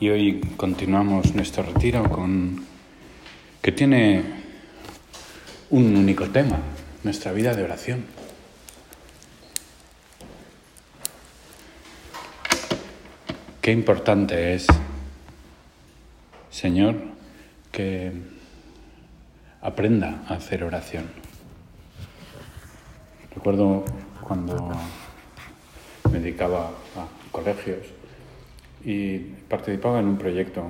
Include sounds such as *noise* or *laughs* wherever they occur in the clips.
y hoy continuamos nuestro retiro con que tiene un único tema, nuestra vida de oración. Qué importante es, Señor, que aprenda a hacer oración. Recuerdo cuando me dedicaba a colegios y participaba en un proyecto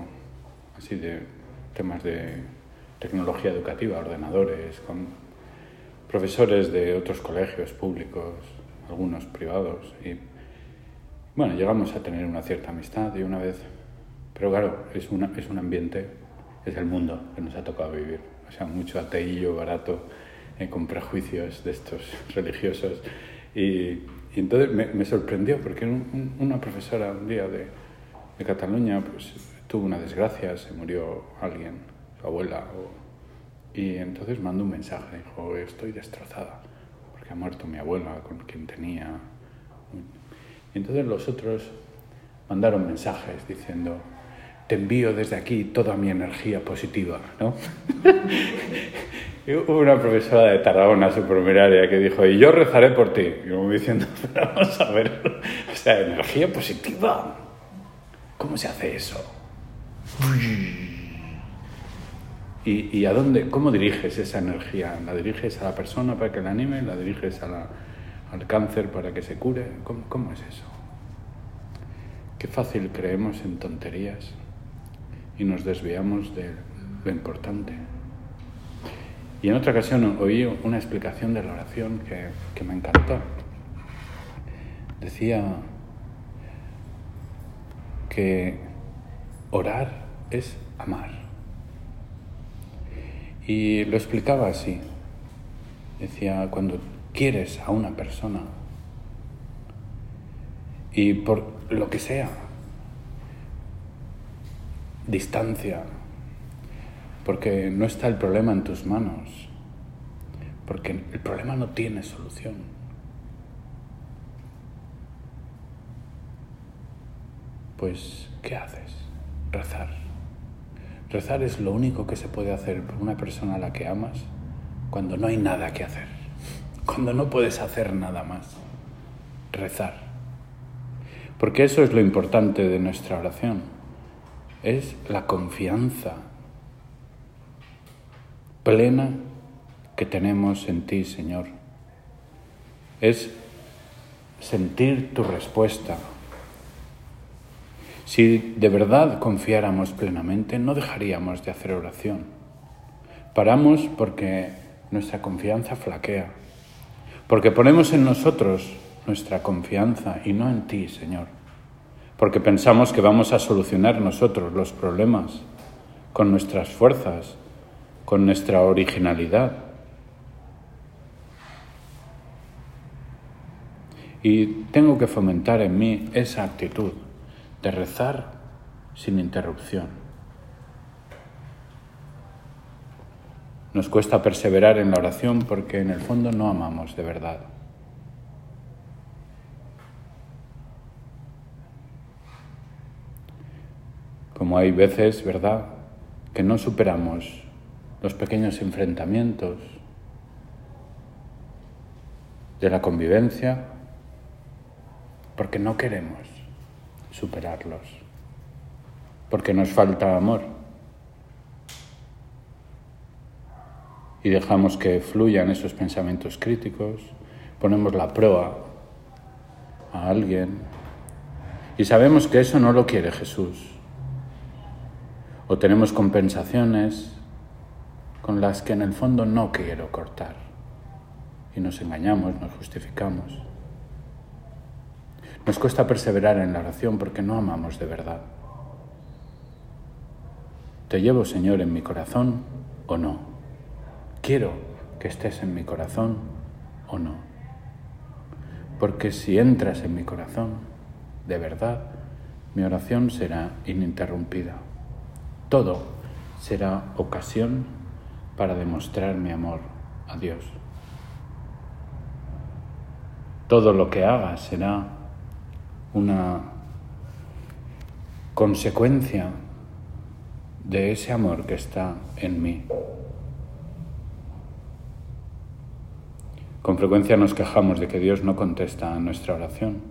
así de temas de tecnología educativa, ordenadores, con profesores de otros colegios públicos, algunos privados. Y bueno, llegamos a tener una cierta amistad y una vez, pero claro, es, una, es un ambiente, es el mundo que nos ha tocado vivir. O sea, mucho ateillo barato, eh, con prejuicios de estos *laughs* religiosos. Y, y entonces me, me, sorprendió porque un, una profesora un día de, de Cataluña pues, tuvo una desgracia, se murió alguien, su abuela, y entonces mandó un mensaje, dijo, estoy destrozada, porque ha muerto mi abuela con quien tenía. Y entonces los otros mandaron mensajes diciendo, te envío desde aquí toda mi energía positiva, ¿no? *laughs* y hubo una profesora de Tarragona supernumeraria que dijo, y yo rezaré por ti. Y como diciendo, *laughs* vamos a ver, o sea, energía positiva. ¿Cómo se hace eso? ¿Y, a dónde, cómo diriges esa energía? ¿La diriges a la persona para que la anime? ¿La diriges al cáncer para que se cure? ¿Cómo, ¿Cómo es eso? Qué fácil creemos en tonterías y nos desviamos de lo importante. Y en otra ocasión oí una explicación de la oración que me encantó. Decía que orar es amar. Y lo explicaba así. Decía, cuando quieres a una persona y por lo que sea, distancia, porque no está el problema en tus manos, porque el problema no tiene solución. Pues, ¿qué haces? Rezar. Rezar es lo único que se puede hacer por una persona a la que amas cuando no hay nada que hacer, cuando no puedes hacer nada más. Rezar. Porque eso es lo importante de nuestra oración. Es la confianza plena que tenemos en ti, Señor. Es sentir tu respuesta. Si de verdad confiáramos plenamente, no dejaríamos de hacer oración. Paramos porque nuestra confianza flaquea, porque ponemos en nosotros nuestra confianza y no en ti, Señor, porque pensamos que vamos a solucionar nosotros los problemas con nuestras fuerzas, con nuestra originalidad. Y tengo que fomentar en mí esa actitud de rezar sin interrupción. Nos cuesta perseverar en la oración porque en el fondo no amamos de verdad. Como hay veces, ¿verdad?, que no superamos los pequeños enfrentamientos de la convivencia porque no queremos superarlos, porque nos falta amor y dejamos que fluyan esos pensamientos críticos, ponemos la proa a alguien y sabemos que eso no lo quiere Jesús o tenemos compensaciones con las que en el fondo no quiero cortar. Y nos engañamos, nos justificamos. Nos cuesta perseverar en la oración porque no amamos de verdad. ¿Te llevo, Señor, en mi corazón o no? Quiero que estés en mi corazón o no. Porque si entras en mi corazón, de verdad, mi oración será ininterrumpida. Todo será ocasión para demostrar mi amor a Dios. Todo lo que haga será una consecuencia de ese amor que está en mí. Con frecuencia nos quejamos de que Dios no contesta a nuestra oración.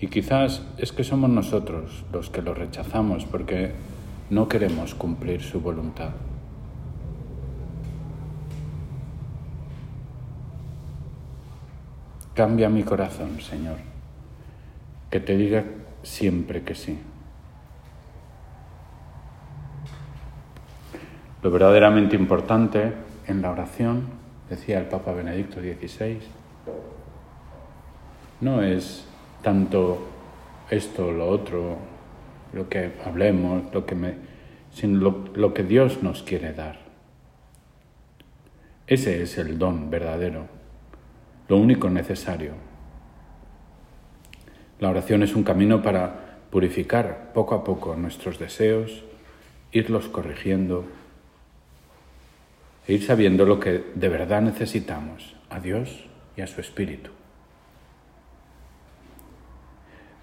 Y quizás es que somos nosotros los que lo rechazamos porque no queremos cumplir su voluntad. Cambia mi corazón, Señor, que te diga siempre que sí. Lo verdaderamente importante en la oración decía el Papa Benedicto XVI, no es tanto esto lo otro, lo que hablemos, lo que me, sino lo, lo que Dios nos quiere dar. Ese es el don verdadero, lo único necesario. La oración es un camino para purificar poco a poco nuestros deseos, irlos corrigiendo, e ir sabiendo lo que de verdad necesitamos, a Dios y a su Espíritu.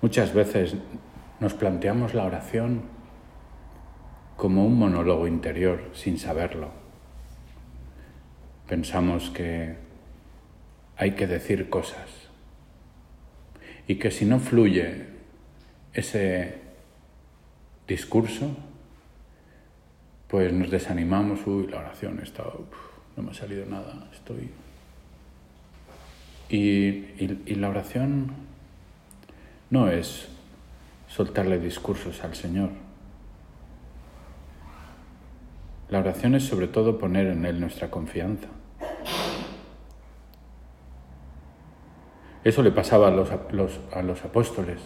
Muchas veces nos planteamos la oración como un monólogo interior sin saberlo. Pensamos que hay que decir cosas y que si no fluye ese discurso, pues nos desanimamos, uy, la oración está, no me ha salido nada, estoy... Y, la oración no es soltarle discursos al Señor. La oración es sobre todo poner en Él nuestra confianza. Eso le pasaba a los, a los apóstoles,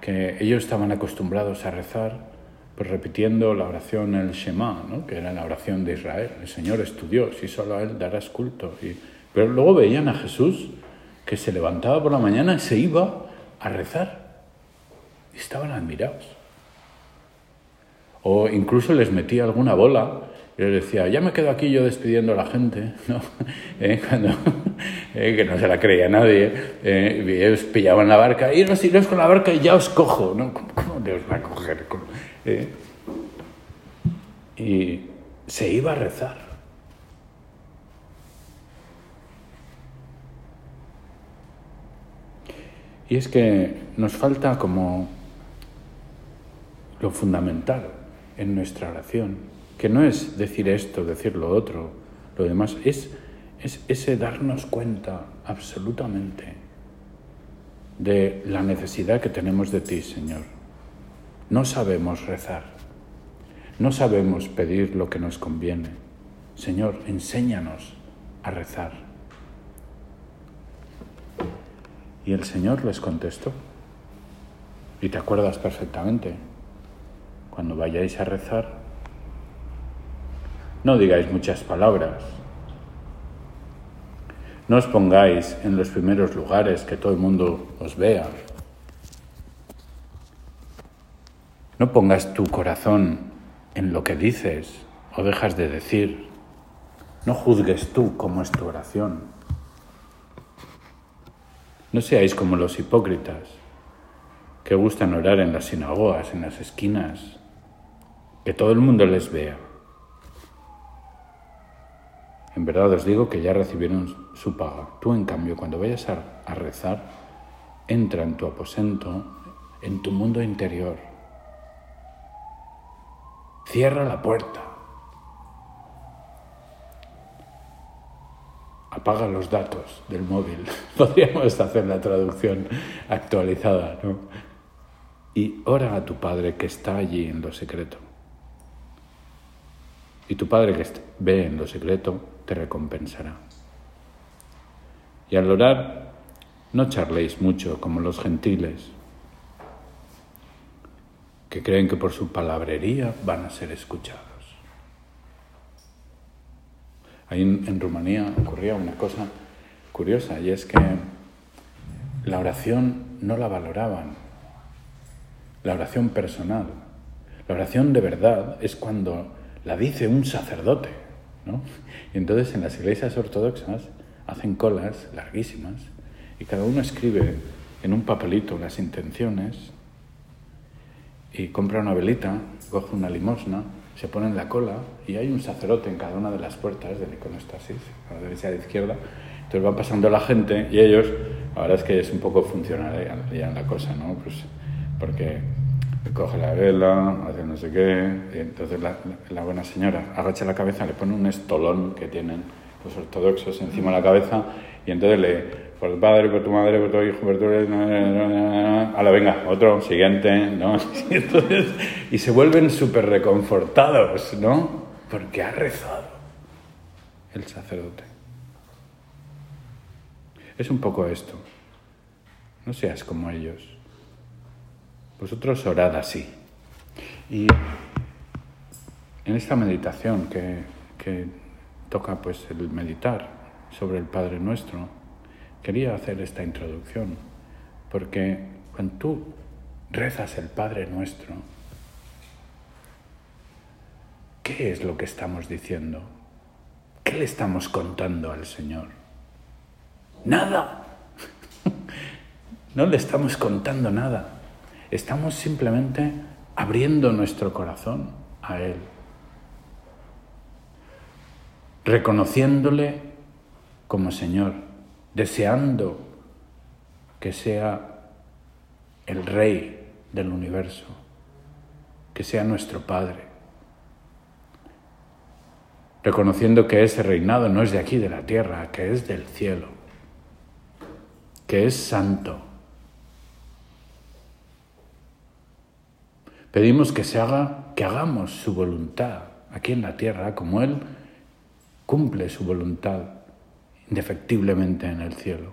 que ellos estaban acostumbrados a rezar pues repitiendo la oración el Shema, ¿no? que era la oración de Israel. El Señor es tu Dios y solo a Él darás culto. Y... Pero luego veían a Jesús que se levantaba por la mañana y se iba a rezar. Y estaban admirados. O incluso les metía alguna bola y les decía, ya me quedo aquí yo despidiendo a la gente, *laughs* ¿no? ¿Eh? Cuando, *laughs* eh, que no se la creía nadie, eh, ellos pillaban la barca, iros, iros con la barca y ya os cojo, ¿no? *laughs* ¿Cómo, cómo os va a coger? ¿eh? y se iba a rezar. Y es que nos falta como lo fundamental en nuestra oración, que no es decir esto, decir lo otro, lo demás, es, es ese darnos cuenta absolutamente de la necesidad que tenemos de ti, Señor. No sabemos rezar. No sabemos pedir lo que nos conviene. Señor, enséñanos a rezar. Y el Señor les contestó. Y te acuerdas perfectamente. Cuando vayáis a rezar, no digáis muchas palabras. No os pongáis en los primeros lugares que todo el mundo os vea. No pongas tu corazón en lo que dices o dejas de decir. No juzgues tú cómo es tu oración. No seáis como los hipócritas que gustan orar en las sinagogas, en las esquinas, que todo el mundo les vea. En verdad os digo que ya recibieron su paga. Tú, en cambio, cuando vayas a, a rezar, entra en tu aposento, en tu mundo interior Cierra la puerta. Apaga los datos del móvil. *laughs* Podríamos hacer la traducción actualizada, ¿no? Y ora a tu Padre que está allí en lo secreto. Y tu Padre que ve en lo secreto te recompensará. Y al orar, no charléis mucho como los gentiles que creen que por su palabrería van a ser escuchados. Ahí en, Rumanía ocurría una cosa curiosa y es que la oración no la valoraban, la oración personal. La oración de verdad es cuando la dice un sacerdote, ¿no? Y entonces en las iglesias ortodoxas hacen colas larguísimas y cada uno escribe en un papelito las intenciones y compra una velita, coge una limosna, se pone en la cola y hay un sacerdote en cada una de las puertas del iconostasis, a la derecha y a izquierda. Entonces va pasando la gente y ellos, verdad es que es un poco funcional ya la cosa, ¿no? Pues porque coge la vela, hace no sé qué, y entonces la, buena señora agacha la cabeza, le pone un estolón que tienen los ortodoxos encima de la cabeza y entonces le, por el padre, por tu madre, por tu hijo, por tu... A la *laughs* venga, otro, siguiente, ¿no? *laughs* Y, entonces, y se vuelven súper reconfortados, ¿no? Porque ha rezado el sacerdote. Es un poco esto. No seas como ellos. Vosotros orad así. Y en esta meditación que, que toca pues el meditar sobre el Padre Nuestro, quería hacer esta introducción, porque cuando tú rezas el Padre Nuestro, ¿qué es lo que estamos diciendo? ¿Qué le estamos contando al Señor? Nada. *laughs* No le estamos contando nada. Estamos simplemente abriendo nuestro corazón a Él, reconociéndole como Señor, deseando que sea el Rey del universo, que sea nuestro Padre, reconociendo que ese reinado no es de aquí, de la tierra, que es del cielo, que es santo Pedimos que se haga, que hagamos su voluntad aquí en la tierra, como Él cumple su voluntad indefectiblemente en el cielo.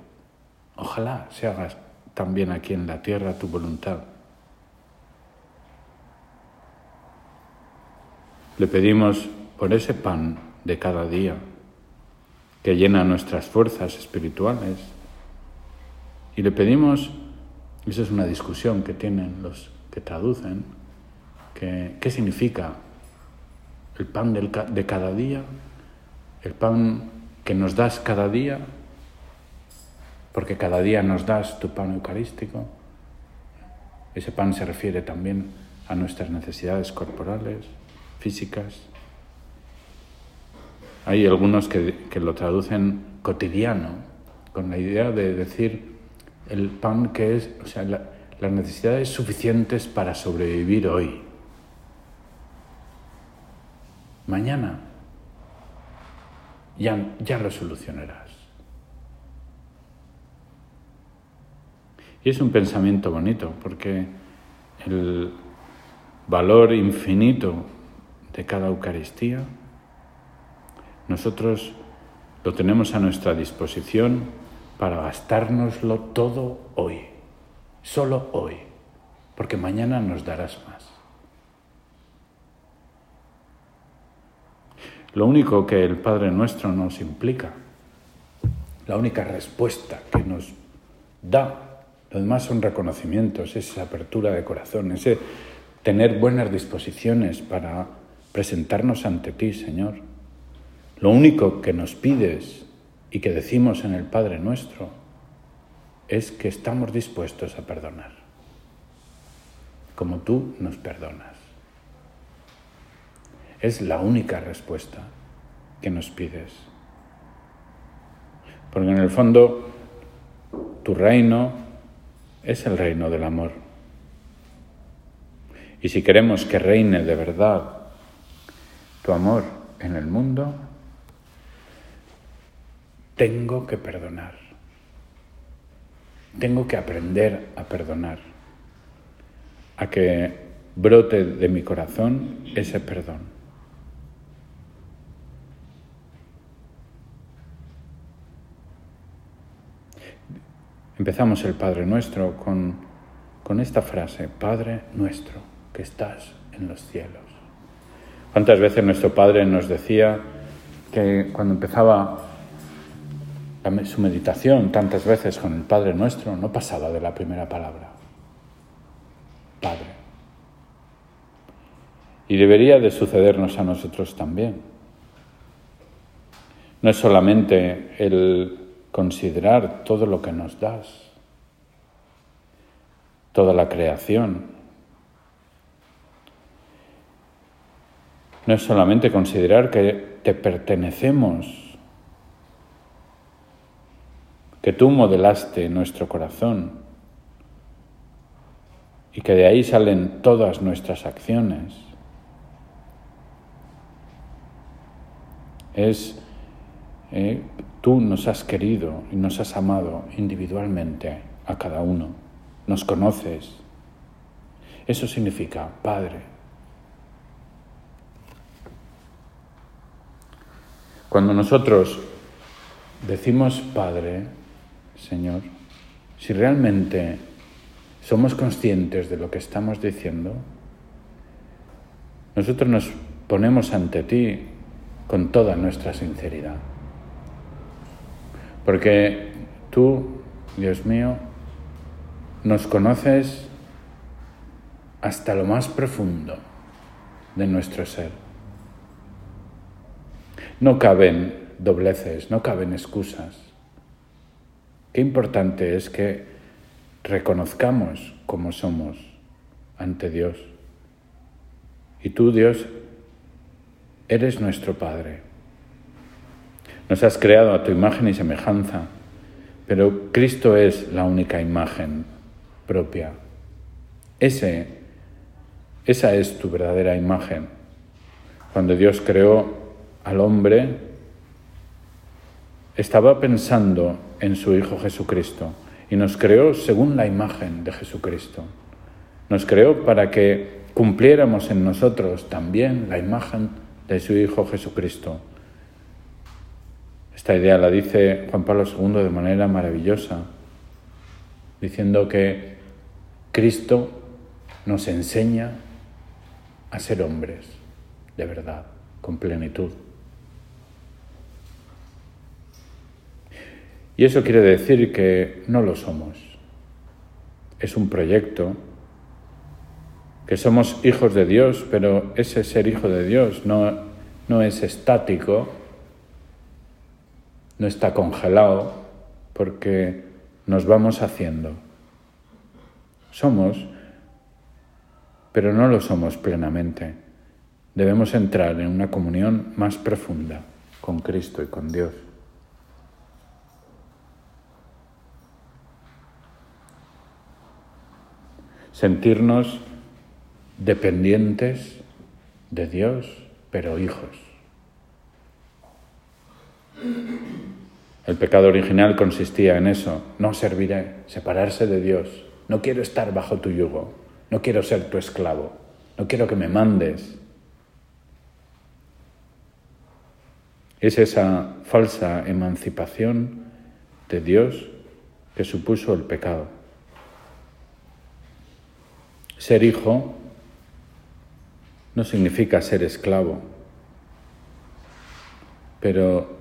Ojalá se haga también aquí en la tierra tu voluntad. Le pedimos por ese pan de cada día que llena nuestras fuerzas espirituales. Y le pedimos, eso es una discusión que tienen los que traducen, ¿Qué, significa el pan de cada día? El pan que nos das cada día, porque cada día nos das tu pan eucarístico. Ese pan se refiere también a nuestras necesidades corporales, físicas. Hay algunos que, lo traducen cotidiano, con la idea de decir el pan que es, o sea, las necesidades suficientes para sobrevivir hoy. Mañana ya, ya. Y es un pensamiento bonito porque el valor infinito de cada Eucaristía, nosotros lo tenemos a nuestra disposición para gastárnoslo todo hoy, solo hoy, porque mañana nos darás más. Lo único que el Padre Nuestro nos implica, la única respuesta que nos da, lo demás son reconocimientos, esa apertura de corazón, ese tener buenas disposiciones para presentarnos ante ti, Señor. Lo único que nos pides y que decimos en el Padre Nuestro es que estamos dispuestos a perdonar, como tú nos perdonas. Es la única respuesta que nos pides. Porque en el fondo tu reino es el reino del amor. Y si queremos que reine de verdad tu amor en el mundo, tengo que perdonar. Tengo que aprender a perdonar, a que brote de mi corazón ese perdón. Empezamos el Padre Nuestro con, con esta frase, Padre Nuestro, que estás en los cielos. ¿Cuántas veces nuestro Padre nos decía que cuando empezaba su meditación, tantas veces con el Padre Nuestro, no pasaba de la primera palabra? Padre. Y debería de sucedernos a nosotros también. No es solamente el considerar todo lo que nos das, toda la creación, no es solamente considerar que te pertenecemos, que tú modelaste nuestro corazón y que de ahí salen todas nuestras acciones. Es, eh, tú nos has querido y nos has amado individualmente a cada uno, nos conoces. Eso significa Padre. Cuando nosotros decimos Padre, Señor, si realmente somos conscientes de lo que estamos diciendo, nosotros nos ponemos ante ti con toda nuestra sinceridad. Porque tú, Dios mío, nos conoces hasta lo más profundo de nuestro ser. No caben dobleces, no caben excusas. Qué importante es que reconozcamos cómo somos ante Dios. Y tú, Dios, eres nuestro Padre. Nos has creado a tu imagen y semejanza, pero Cristo es la única imagen propia. Ese, esa es tu verdadera imagen. Cuando Dios creó al hombre, estaba pensando en su Hijo Jesucristo y nos creó según la imagen de Jesucristo. Nos creó para que cumpliéramos en nosotros también la imagen de su Hijo Jesucristo. Esta idea la dice Juan Pablo II de manera maravillosa, diciendo que Cristo nos enseña a ser hombres de verdad, con plenitud. Y eso quiere decir que no lo somos. Es un proyecto, que somos hijos de Dios, pero ese ser hijo de Dios no, no es estático, no está congelado, porque nos vamos haciendo. Somos, pero no lo somos plenamente. Debemos entrar en una comunión más profunda con Cristo y con Dios. sentirnos dependientes de Dios, pero hijos. El pecado original consistía en eso, no serviré, separarse de Dios, no quiero estar bajo tu yugo, no quiero ser tu esclavo, no quiero que me mandes. Es esa falsa emancipación de Dios que supuso el pecado. Ser hijo no significa ser esclavo, pero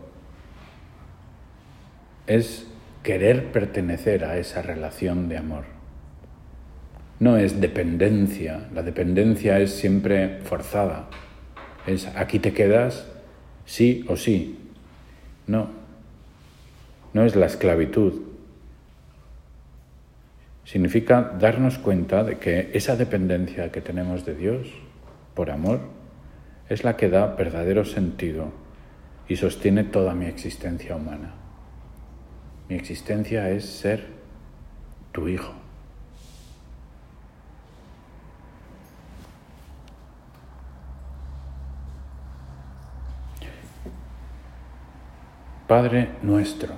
es querer pertenecer a esa relación de amor. No es dependencia, la dependencia es siempre forzada, es aquí te quedas sí o sí. No, no es la esclavitud, significa darnos cuenta de que esa dependencia que tenemos de Dios por amor es la que da verdadero sentido y sostiene toda mi existencia humana. Mi existencia es ser tu hijo. Padre nuestro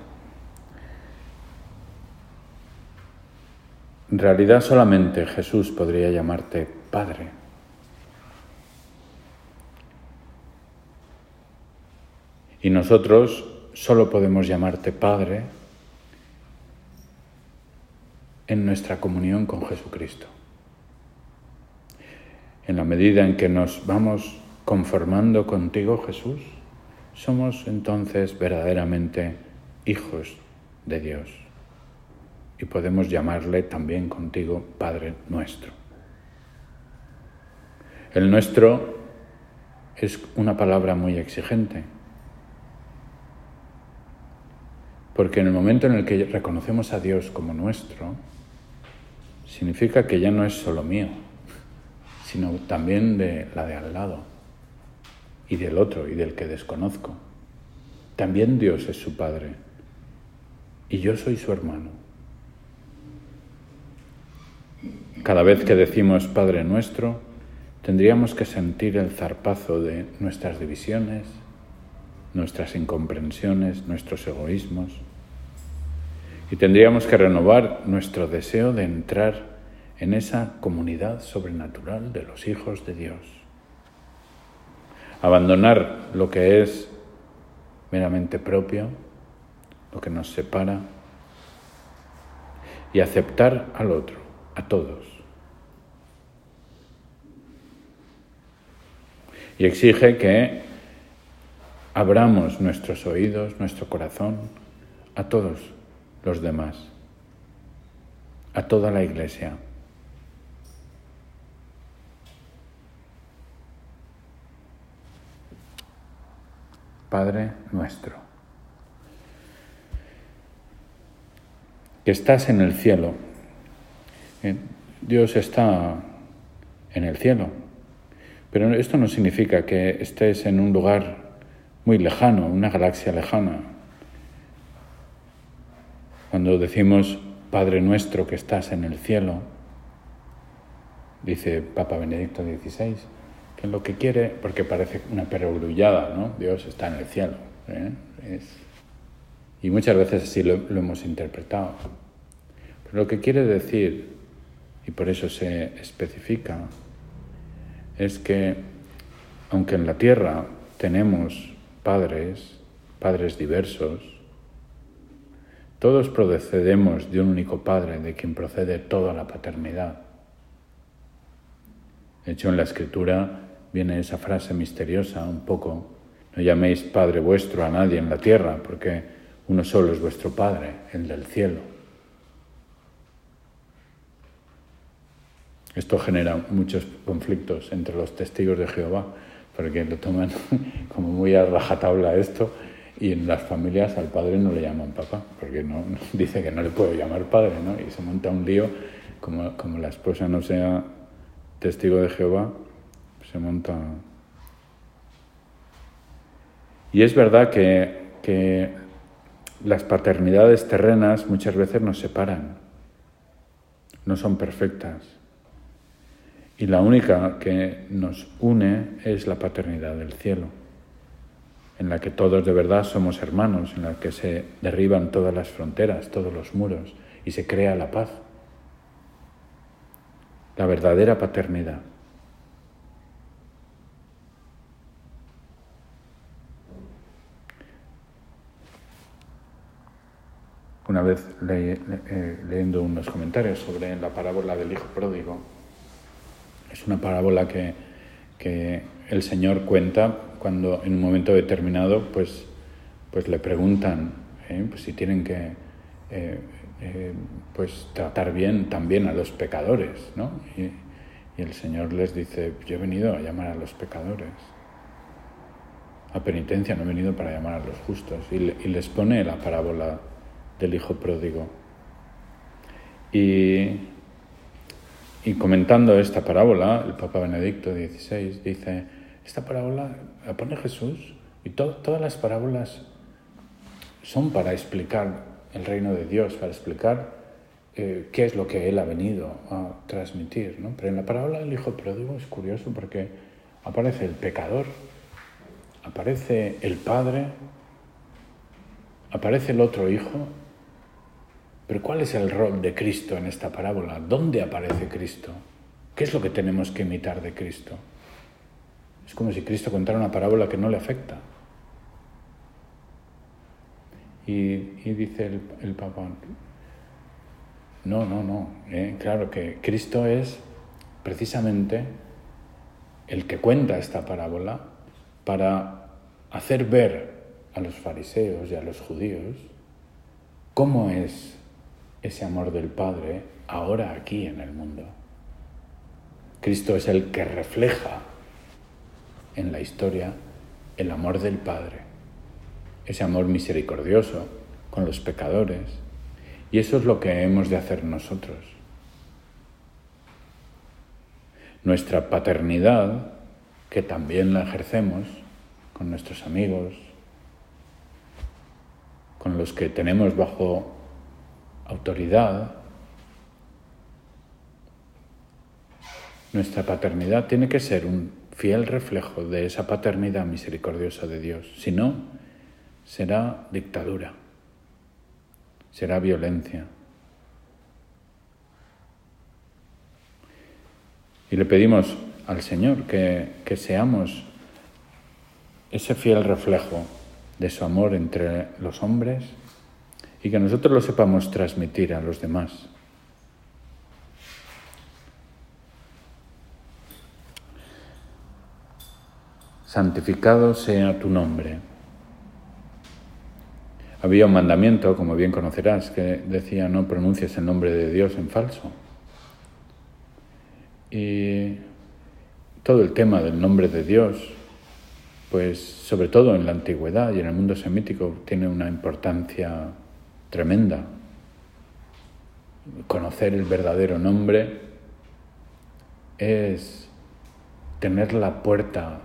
En realidad solamente Jesús podría llamarte Padre. Y nosotros solo podemos llamarte Padre en nuestra comunión con Jesucristo. En la medida en que nos vamos conformando contigo, Jesús, somos entonces verdaderamente hijos de Dios y podemos llamarle también contigo Padre nuestro. El nuestro es una palabra muy exigente, porque en el momento en el que reconocemos a Dios como nuestro, significa que ya no es solo mío, sino también de la de al lado. y del otro y del que desconozco. También Dios es su Padre y yo soy su hermano. Cada vez que decimos Padre nuestro, tendríamos que sentir el zarpazo de nuestras divisiones, nuestras incomprensiones, nuestros egoísmos. Y tendríamos que renovar nuestro deseo de entrar en esa comunidad sobrenatural de los hijos de Dios. Abandonar lo que es meramente propio, lo que nos separa, y aceptar al otro, a todos. Y exige que abramos nuestros oídos, nuestro corazón a todos los demás, a toda la iglesia. Padre nuestro, que estás en el cielo. Eh, Dios está en el cielo, pero esto no significa que estés en un lugar muy lejano, una galaxia lejana. Cuando decimos Padre nuestro que estás en el cielo, dice Papa Benedicto XVI, que lo que quiere, porque parece una perogrullada, ¿no? Dios está en el cielo. ¿eh? y muchas veces así lo, lo hemos interpretado. Pero lo que quiere decir, y por eso se especifica, es que aunque en la tierra tenemos padres, padres diversos, todos procedemos de un único padre, de quien procede toda la paternidad. De hecho, en la escritura viene esa frase misteriosa un poco, no llaméis Padre vuestro a nadie en la tierra, porque uno solo es vuestro Padre, el del cielo. Esto genera muchos conflictos entre los testigos de Jehová, porque lo toman *laughs* como muy a rajatabla esto, y en las familias al padre no le llaman papá, porque no, *laughs* dice que no le puedo llamar padre, ¿no? Y se monta un lío, como, como la esposa no sea testigo de Jehová, se monta... Y es verdad que, que las paternidades terrenas muchas veces nos separan, no son perfectas. Y la única que nos une es la paternidad del cielo, en la que todos de verdad somos hermanos, en la que se derriban todas las fronteras, todos los muros y se crea la paz. La verdadera paternidad. una vez eh, leyendo unos comentarios sobre la parábola del hijo pródigo. Es una parábola que, que, el Señor cuenta cuando en un momento determinado pues, pues le preguntan ¿eh? pues si tienen que eh, pues tratar bien también a los pecadores. ¿no? Y, y el Señor les dice, yo he venido a llamar a los pecadores a penitencia, no he venido para llamar a los justos. Y les pone la parábola del hijo pródigo. Y, y comentando esta parábola, el Papa Benedicto XVI dice, esta parábola la pone Jesús y todas las parábolas son para explicar el reino de Dios, para explicar eh, qué es lo que Él ha venido a transmitir. ¿no? Pero en la parábola del Hijo Pródigo es curioso porque aparece el pecador, aparece el Padre, aparece el otro Hijo pero ¿cuál es el rol de Cristo en esta parábola? ¿Dónde aparece Cristo? ¿Qué es lo que tenemos que imitar de Cristo? Es como si Cristo contara una parábola que no le afecta. Y, dice el, Papa, no, no, no, eh, claro que Cristo es precisamente el que cuenta esta parábola para hacer ver a los fariseos y a los judíos cómo es ese amor del Padre ahora aquí en el mundo. Cristo es el que refleja en la historia el amor del Padre, ese amor misericordioso con los pecadores. Y eso es lo que hemos de hacer nosotros. Nuestra paternidad, que también la ejercemos, con nuestros amigos, con los que tenemos bajo autoridad, nuestra paternidad tiene que ser un fiel reflejo de esa paternidad misericordiosa de Dios. Si no, será dictadura, será violencia. Y le pedimos al Señor que, que seamos ese fiel reflejo de su amor entre los hombres y que nosotros lo sepamos transmitir a los demás. Santificado sea tu nombre. Había un mandamiento, como bien conocerás, que decía no pronuncies el nombre de Dios en falso. Y todo el tema del nombre de Dios pues sobre todo en la antigüedad y en el mundo semítico tiene una importancia tremenda. Conocer el verdadero nombre es tener la puerta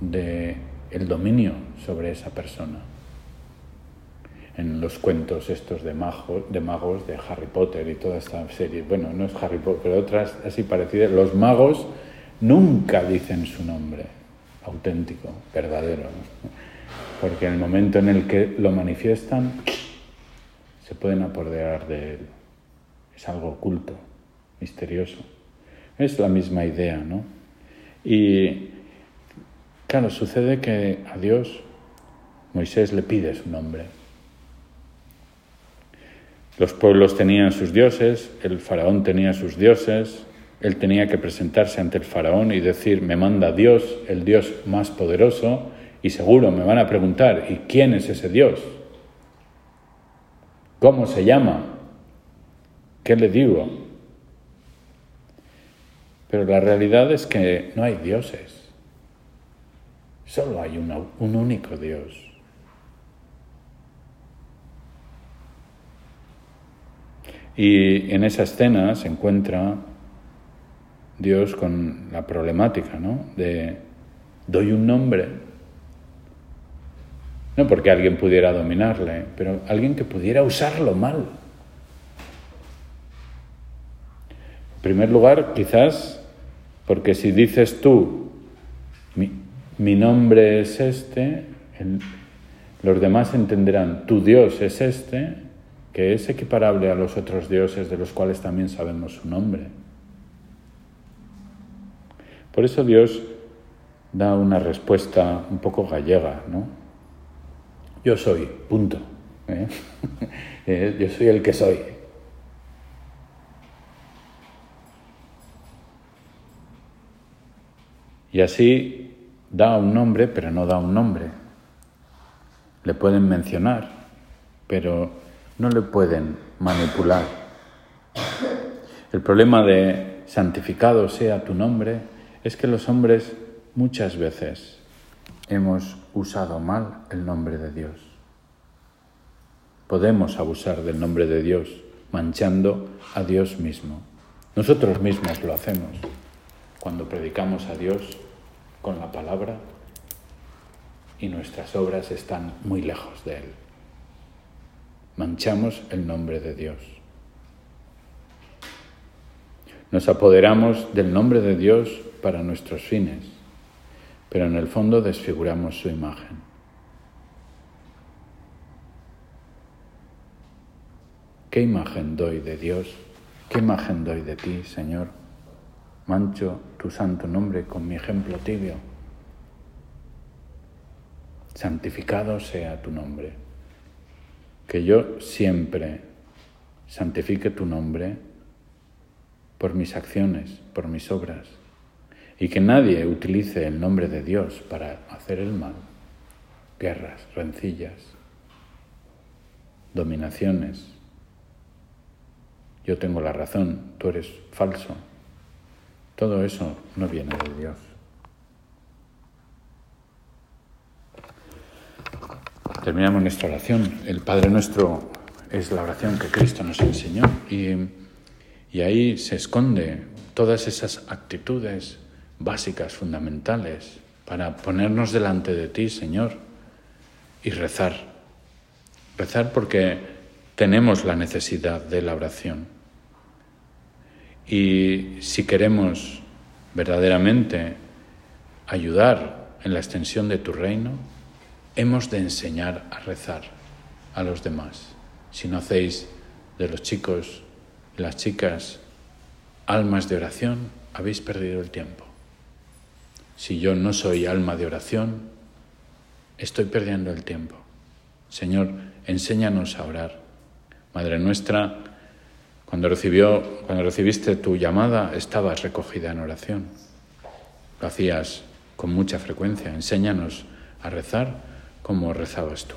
de el dominio sobre esa persona. En los cuentos estos de, de magos de Harry Potter y toda esta serie, bueno, no es Harry Potter, pero otras así parecidas, los magos nunca dicen su nombre auténtico, verdadero. Porque en el momento en el que lo manifiestan, se pueden apoderar de él. Es algo oculto, misterioso. Es la misma idea, ¿no? Y claro, sucede que a Dios Moisés le pide su nombre. Los pueblos tenían sus dioses, el faraón tenía sus dioses, él tenía que presentarse ante el faraón y decir, me manda Dios, el Dios más poderoso, y seguro me van a preguntar, ¿y quién es ese Dios? ¿Cómo se llama? ¿Qué le digo? Pero la realidad es que no hay dioses, solo hay un único Dios. Y en esa escena se encuentra Dios con la problemática, ¿no? De, doy un nombre. No porque alguien pudiera dominarle, pero alguien que pudiera usarlo mal. En primer lugar, quizás porque si dices tú, mi, nombre es este, los demás entenderán, tu Dios es este, que es equiparable a los otros dioses de los cuales también sabemos su nombre. Por eso Dios da una respuesta un poco gallega, ¿no? Yo soy, punto. ¿eh? *laughs* Eh, yo soy el que soy. Y así da un nombre, pero no da un nombre. Le pueden mencionar, pero no le pueden manipular. El problema de santificado sea tu nombre es que los hombres muchas veces hemos usado mal el nombre de Dios. Podemos abusar del nombre de Dios manchando a Dios mismo. Nosotros mismos lo hacemos cuando predicamos a Dios con la palabra y nuestras obras están muy lejos de Él. Manchamos el nombre de Dios. Nos apoderamos del nombre de Dios para nuestros fines, pero en el fondo desfiguramos su imagen. ¿Qué imagen doy de Dios? ¿Qué imagen doy de ti, Señor? Mancho tu santo nombre con mi ejemplo tibio. Santificado sea tu nombre. Que yo siempre santifique tu nombre por mis acciones, por mis obras y que nadie utilice el nombre de Dios para hacer el mal, guerras, rencillas, dominaciones. Yo tengo la razón, tú eres falso. Todo eso no viene de Dios. Terminamos nuestra oración. El Padre nuestro es la oración que Cristo nos enseñó y, y ahí se esconde todas esas actitudes básicas, fundamentales para ponernos delante de ti, Señor, y rezar. Rezar porque tenemos la necesidad de la oración. Y si queremos verdaderamente ayudar en la extensión de tu reino, hemos de enseñar a rezar a los demás. Si no hacéis de los chicos y las chicas almas de oración, habéis perdido el tiempo. Si yo no soy alma de oración, estoy perdiendo el tiempo. Señor, enséñanos a orar. Madre nuestra, cuando, recibió, cuando recibiste tu llamada, estabas recogida en oración. Lo hacías con mucha frecuencia. Enséñanos a rezar como rezabas tú.